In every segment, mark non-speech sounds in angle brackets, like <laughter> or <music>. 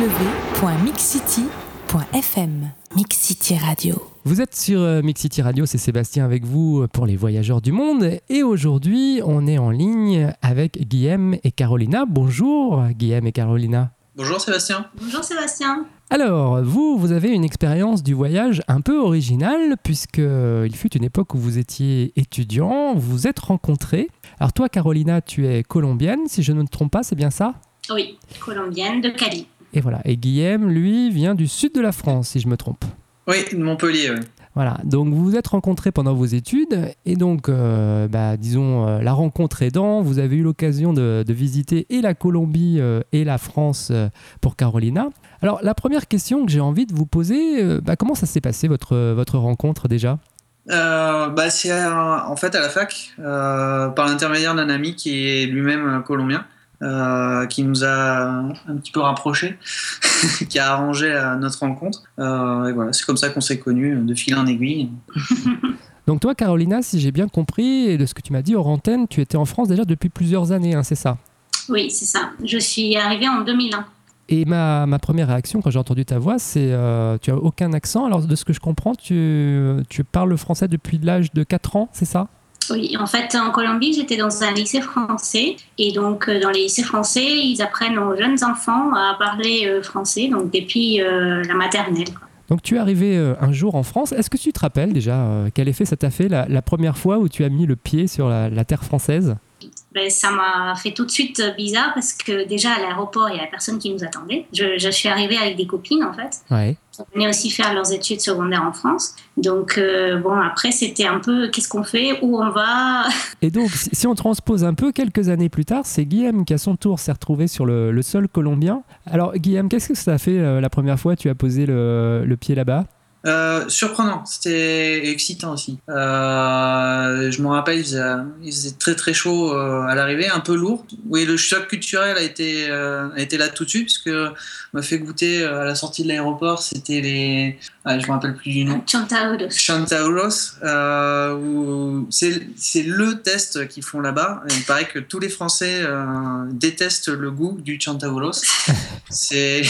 www.mixcity.fm Mixcity Radio. Vous êtes sur euh, Mixcity Radio, c'est Sébastien avec vous pour les voyageurs du monde. Et aujourd'hui, on est en ligne avec Guillaume et Carolina. Bonjour Guillaume et Carolina. Bonjour Sébastien. Bonjour Sébastien. Alors, vous, vous avez une expérience du voyage un peu originale, puisque il fut une époque où vous étiez étudiant, vous vous êtes rencontrés. Alors toi, Carolina, tu es colombienne, si je ne me trompe pas, c'est bien ça? Oui, colombienne de Cali. Et voilà. Et Guillaume, lui, vient du sud de la France, si je me trompe. Oui, de Montpellier. oui. Voilà, donc vous vous êtes rencontrés pendant vos études et donc, euh, bah, disons, euh, la rencontre aidant, vous avez eu l'occasion de, de visiter et la Colombie euh, et la France pour Carolina. Alors, la première question que j'ai envie de vous poser, bah, comment ça s'est passé votre, votre rencontre déjà? Bah, c'est en fait à la fac, par l'intermédiaire d'un ami qui est lui-même colombien, euh, qui nous a un petit peu rapprochés, <laughs> qui a arrangé euh, notre rencontre. Euh, et voilà, c'est comme ça qu'on s'est connus de fil en aiguille. <laughs> Donc toi, Carolina, si j'ai bien compris et de ce que tu m'as dit hors antenne, tu étais en France déjà depuis plusieurs années, hein, c'est ça? Oui, c'est ça. Je suis arrivée en 2001. Et ma, ma première réaction quand j'ai entendu ta voix, c'est euh, tu as aucun accent. Alors de ce que je comprends, tu, tu parles le français depuis l'âge de 4 ans, c'est ça? Oui, en fait, en Colombie, j'étais dans un lycée français. Et donc, euh, dans les lycées français, ils apprennent aux jeunes enfants à parler euh, français, donc depuis euh, la maternelle. Donc tu es arrivé un jour en France. Est-ce que tu te rappelles déjà quel effet ça t'a fait la, première fois où tu as mis le pied sur la terre française? Ben, ça m'a fait tout de suite euh, bizarre parce que déjà à l'aéroport, il y a personne qui nous attendait. Je, je suis arrivée avec des copines, en fait. Ouais. qui venaient aussi faire leurs études secondaires en France. Donc, euh, bon, après, c'était un peu qu'est-ce qu'on fait, où on va? <laughs> Et donc, si si on transpose un peu, quelques années plus tard, c'est Guillaume qui, à son tour, s'est retrouvé sur le, le sol colombien. Alors, Guillaume, qu'est-ce que ça a fait euh, la première fois que tu as posé le, le pied là-bas? Euh, surprenant, c'était excitant aussi. Euh, je me rappelle, il faisait, il faisait très très chaud euh, à l'arrivée, un peu lourd. Oui, le choc culturel a été, euh, a été là tout de suite, puisque m'a fait goûter à la sortie de l'aéroport, c'était les. Ah, je me rappelle plus du nom. Chantauros, où c'est le test qu'ils font là-bas. Il paraît que tous les Français détestent le goût du Chantauros. <laughs> c'est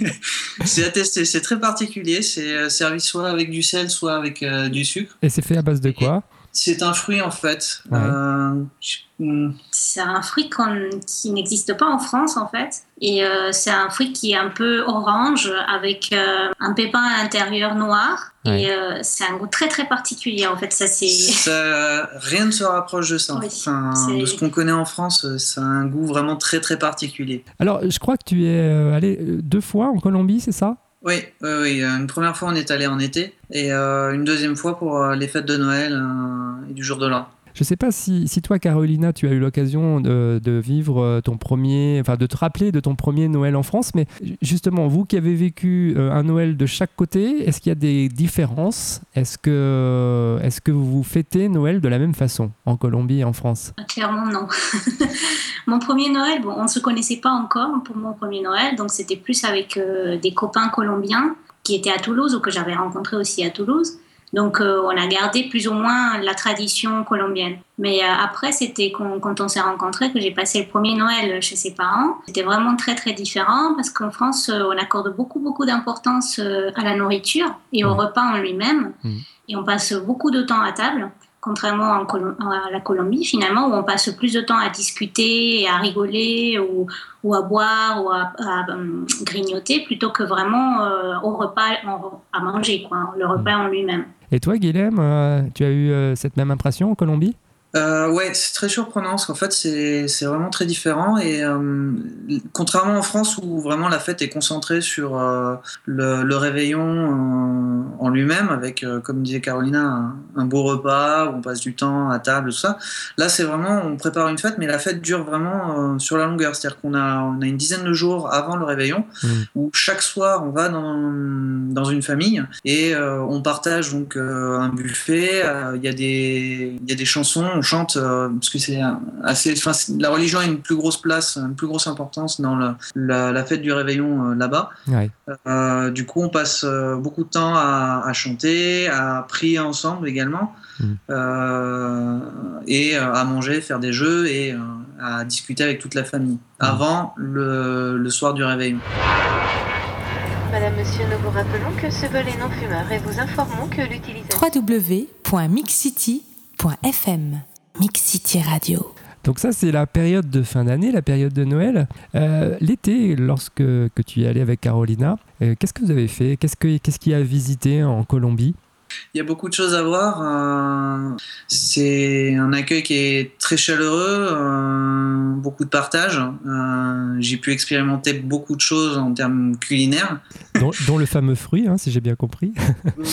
<laughs> c'est attesté, c'est très particulier. C'est servi soit avec du sel, soit avec euh, du sucre. Et c'est fait à base de quoi? C'est un fruit en fait. Ouais. Euh, je- hmm, C'est un fruit qui n'existe pas en France, en fait. Et euh, c'est un fruit qui est un peu orange, avec euh, un pépin à l'intérieur noir. Ouais. Et euh, c'est un goût très, très particulier, en fait. Ça, c'est. ça- rien ne se rapproche de ça. Oui, Enfin, c'est- de ce qu'on connaît en France, ça a un goût vraiment très très particulier. Alors, je crois que tu es allé deux fois en Colombie, c'est ça? Oui, oui, oui. euh, Une première fois, on est allé en été, et euh, une deuxième fois pour euh, les fêtes de Noël et du jour de l'an. Je sais pas si, toi, Carolina, tu as eu l'occasion de, vivre euh, ton premier, enfin de te rappeler de ton premier Noël en France, mais justement, vous qui avez vécu euh, un Noël de chaque côté, est-ce qu'il y a des différences? Est-ce que, est-ce que vous fêtez Noël de la même façon en Colombie et en France? Clairement, non. <laughs> mon premier Noël, bon, on ne se connaissait pas encore pour mon premier Noël, donc c'était plus avec euh, des copains colombiens qui étaient à Toulouse ou que j'avais rencontrés aussi à Toulouse. Donc euh, on a gardé plus ou moins la tradition colombienne. Mais euh, après, c'était quand, quand on s'est rencontrés que j'ai passé le premier Noël chez ses parents. C'était vraiment très très différent parce qu'en France, euh, on accorde beaucoup beaucoup d'importance à la nourriture et au Mhm. repas en lui-même. Mhm. Et on passe beaucoup de temps à table contrairement en Colom- à la Colombie, finalement, où on passe plus de temps à discuter et à rigoler ou, ou à boire ou à, à, grignoter plutôt que vraiment au repas, en- à manger, quoi, le repas en lui-même. Et toi, Guilhem, euh, tu as eu euh, cette même impression en Colombie? Euh, ouais, c'est très surprenant parce qu'en fait, c'est vraiment très différent. Et euh, contrairement en France où vraiment la fête est concentrée sur euh, le, le réveillon en lui-même, avec, euh, comme disait Carolina, un, un beau repas où on passe du temps à table, tout ça. Là, c'est vraiment, on prépare une fête, mais la fête dure vraiment sur la longueur. C'est-à-dire qu'on a, on a une dizaine de jours avant le réveillon Mhm. où chaque soir, on va dans, dans une famille et on partage donc un buffet. Il y, a des- il y a des chansons, on chante euh, parce que c'est assez. enfin, la religion a une plus grosse place, une plus grosse importance dans le- la, la fête du réveillon euh, là-bas. Ouais. Euh, du coup, on passe euh, beaucoup de temps à, à chanter, à prier ensemble également, euh, et euh, à manger, faire des jeux et euh, à discuter avec toute la famille avant le, le soir du réveillon. Madame, Monsieur, nous vous rappelons que ce vol est non fumeur et vous informons que l'utilisation... www.mixcity.fm Mix City Radio. Donc ça, c'est la période de fin d'année, la période de Noël. Euh, L'été, lorsque que tu y allais avec Carolina, euh, qu'est-ce que vous avez fait? Qu'est-ce que- qu'est-ce qu'il y a à visiter en Colombie? Il y a beaucoup de choses à voir. euh, c'est un accueil qui est très chaleureux, euh, beaucoup de partage. Euh, J'ai pu expérimenter beaucoup de choses en termes culinaires. dont, dont le fameux fruit, hein, si j'ai bien compris.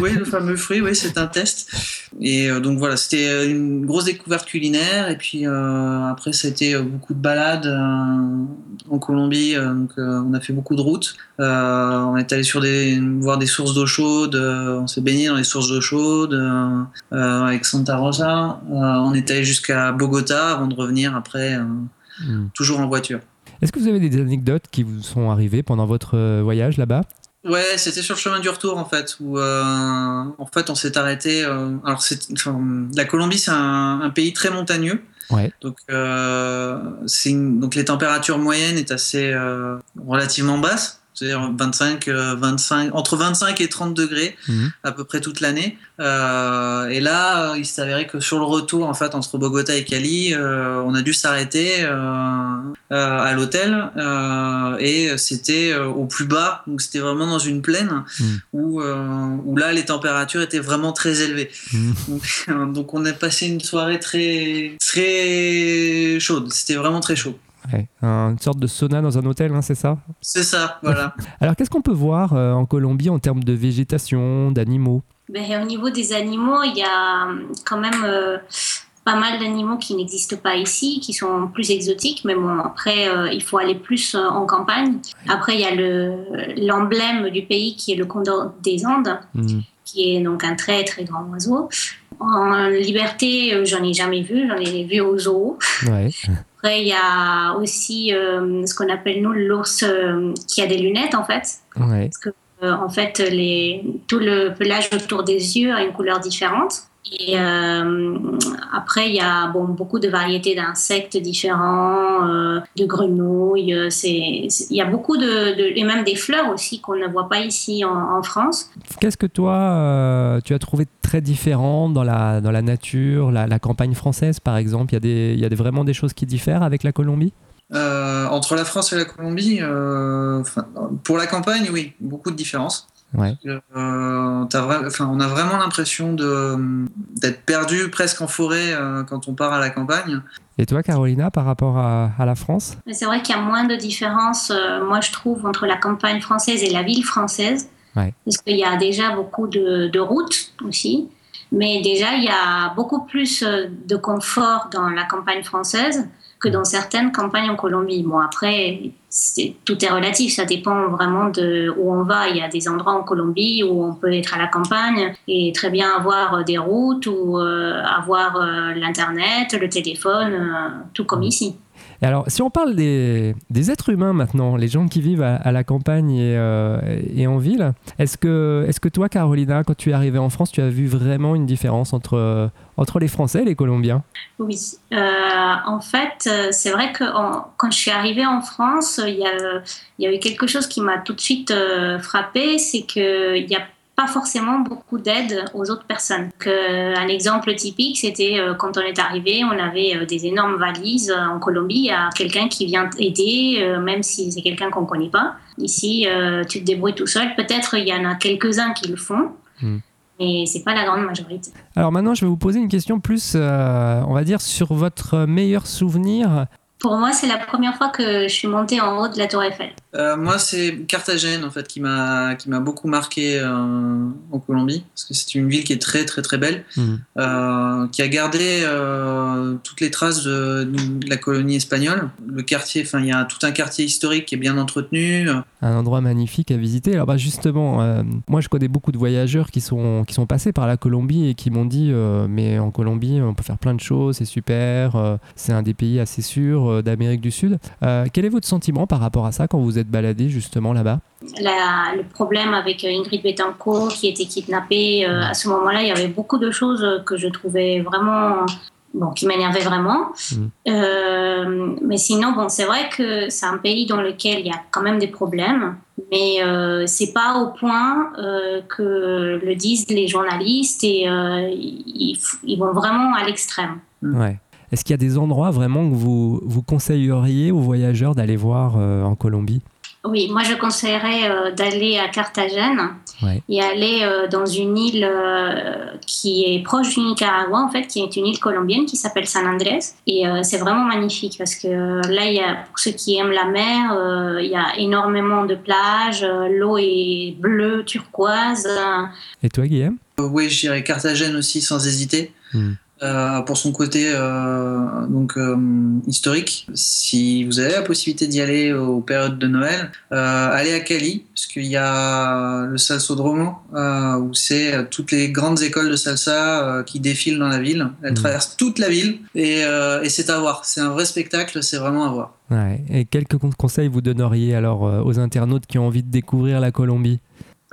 oui, le fameux fruit, oui, c'est un test. Et donc voilà, c'était une grosse découverte culinaire. Et puis après, ça a été euh, beaucoup de balades en Colombie. donc on a fait beaucoup de routes. On est allé sur des, voir des sources d'eau chaude. on s'est baigné dans les sources d'eau chaude euh, euh, avec Santa Rosa. Euh, on est allé jusqu'à Bogota avant de revenir après, Hmm. toujours en voiture. Est-ce que vous avez des anecdotes qui vous sont arrivées pendant votre voyage là-bas? Ouais, c'était sur le chemin du retour en fait, où euh, en fait on s'est arrêté. euh, alors c'est, enfin, la Colombie c'est un, un pays très montagneux, Ouais. donc euh, une- donc les températures moyennes est assez relativement basses, c'est-à-dire 25, euh, 25, entre 25 et 30 degrés Mhm. à peu près toute l'année. Euh, et là, euh, il s'est avéré que sur le retour en fait entre Bogota et Cali, euh, on a dû s'arrêter euh, à l'hôtel et c'était au plus bas, donc c'était vraiment dans une plaine Mm. où, où là les températures étaient vraiment très élevées. Hmm. Donc, <laughs> donc on a passé une soirée très très chaude. C'était vraiment très chaud. Ouais, Une sorte de sauna dans un hôtel, hein, c'est ça? C'est ça, voilà. <laughs> Alors qu'est-ce qu'on peut voir euh, en Colombie en termes de végétation, d'animaux? Ben, au niveau des animaux, il y a euh, quand même euh, pas mal d'animaux qui n'existent pas ici, qui sont plus exotiques. Mais bon, après, euh, il faut aller plus euh, en campagne. Après, il y a le- l'emblème du pays qui est le condor des Andes, Hmm. qui est donc un très très grand oiseau. En liberté, j'en ai jamais vu, j'en ai vu au zoo. Ouais. <laughs> Après, il y a aussi euh, ce qu'on appelle nous l'ours euh, qui a des lunettes en fait. Ouais. Euh, en fait, les, tout le pelage autour des yeux a une couleur différente. Et euh, après, il y a bon, beaucoup de variétés d'insectes différents, euh, de grenouilles. c'est- Il y a beaucoup de, de- et même des fleurs aussi qu'on ne voit pas ici en, en France. Qu'est-ce que toi, euh, tu as trouvé très différent dans la, dans la nature, la, la campagne française par exemple Il y a, des, il y a des- vraiment des choses qui diffèrent avec la Colombie? Euh, entre la France et la Colombie, euh, pour la campagne, oui, beaucoup de différences. Ouais. Euh, on a vraiment l'impression d'être perdu presque en forêt euh, quand on part à la campagne. Et toi, Carolina, par rapport à, à la France? C'est vrai qu'il y a moins de différence, euh, moi je trouve, entre la campagne française et la ville française. Ouais. Parce qu'il y a déjà beaucoup de, de routes aussi. Mais déjà, il y a beaucoup plus euh, de confort dans la campagne française que dans certaines campagnes en Colombie. Bon, après, tout est relatif, ça dépend vraiment de où on va. Il y a des endroits en Colombie où on peut être à la campagne et très bien avoir euh, des routes ou euh, avoir euh, l'Internet, le téléphone, euh, tout comme ici. Et alors, si on parle des, des êtres humains maintenant, les gens qui vivent à, la campagne et, euh, et en ville, est-ce que, est que toi, Carolina, quand tu es arrivée en France, tu as vu vraiment une différence entre, entre les Français et les Colombiens? Oui, Euh, en fait, euh, c'est vrai que quand je suis arrivée en France, il y a, eu quelque chose qui m'a tout de suite frappée, c'est qu'il n'y a pas forcément beaucoup d'aide aux autres personnes. Que, un exemple typique, c'était euh, quand on est arrivé, on avait euh, des énormes valises euh, en Colombie, il y a quelqu'un qui vient aider, euh, même si c'est quelqu'un qu'on ne connaît pas. Ici, euh, tu te débrouilles tout seul. Peut-être il y en a quelques-uns qui le font, Hmm. mais c'est pas la grande majorité. Alors maintenant, je vais vous poser une question plus, euh, on va dire, sur votre meilleur souvenir. Pour moi, c'est la première fois que je suis montée en haut de la Tour Eiffel. Euh, moi, c'est Carthagène en fait qui m'a qui m'a beaucoup marqué euh, en Colombie parce que c'est une ville qui est très très très belle, Mhm. euh, qui a gardé toutes les traces de, de la colonie espagnole. Le quartier, enfin, il y a tout un quartier historique qui est bien entretenu. Un endroit magnifique à visiter. Alors bah justement, moi je connais beaucoup de voyageurs qui sont, qui sont passés par la Colombie et qui m'ont dit mais en Colombie on peut faire plein de choses, c'est super, c'est un des pays assez sûrs d'Amérique du Sud. Quel est votre sentiment par rapport à ça quand vous êtes baladé justement là-bas La- le problème avec euh, Ingrid Betancourt qui était kidnappée, euh, à ce moment-là, il y avait beaucoup de choses que je trouvais vraiment bon, qui m'énervait vraiment. Euh, mais sinon, bon, c'est vrai que c'est un pays dans lequel il y a quand même des problèmes, mais euh, c'est pas au point euh, que le disent les journalistes et euh, ils, ils vont vraiment à l'extrême. Ouais. Est-ce qu'il y a des endroits vraiment que vous, vous conseilleriez aux voyageurs d'aller voir euh, en Colombie? Oui, moi je conseillerais euh, d'aller à Carthagène Ouais. et aller euh, dans une île euh, qui est proche du Nicaragua, en fait, qui est une île colombienne qui s'appelle San Andrés. Et euh, c'est vraiment magnifique parce que là, il y a, pour ceux qui aiment la mer, euh, il y a énormément de plages, euh, l'eau est bleue, turquoise. Et toi, Guillaume? Euh, oui, je dirais Carthagène aussi sans hésiter. Hmm. Euh, pour son côté euh, donc euh, historique, si vous avez la possibilité d'y aller aux périodes de Noël, allez à Cali parce qu'il y a le Salsodromo où c'est toutes les grandes écoles de salsa qui défilent dans la ville. Elles Mhm. traversent toute la ville et, et c'est à voir. C'est un vrai spectacle, c'est vraiment à voir. Ouais. Et quelques con- conseils vous donneriez alors aux internautes qui ont envie de découvrir la Colombie?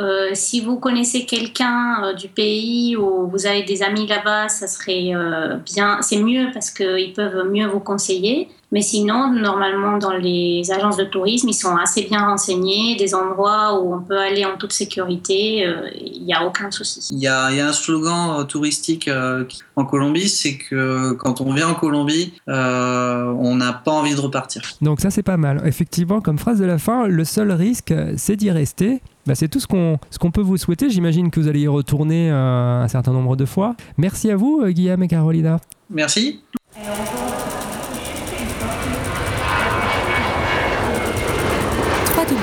Euh, si vous connaissez quelqu'un euh, du pays ou vous avez des amis là-bas, ça serait euh, bien. C'est mieux parce qu'ils peuvent mieux vous conseiller. Mais sinon, normalement, dans les agences de tourisme, ils sont assez bien renseignés, des endroits où on peut aller en toute sécurité. euh, Il n'y a aucun souci. Il y a, il y a un slogan euh, touristique euh, en Colombie, c'est que quand on vient en Colombie, euh, on n'a pas envie de repartir. Donc ça c'est pas mal. Effectivement, comme phrase de la fin, le seul risque c'est d'y rester. Bah, c'est tout ce qu'on ce qu'on peut vous souhaiter. J'imagine que vous allez y retourner euh, un certain nombre de fois. Merci à vous, Guillaume et Carolina. Merci.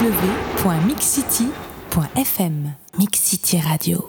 www.mixcity.fm Mix City Radio.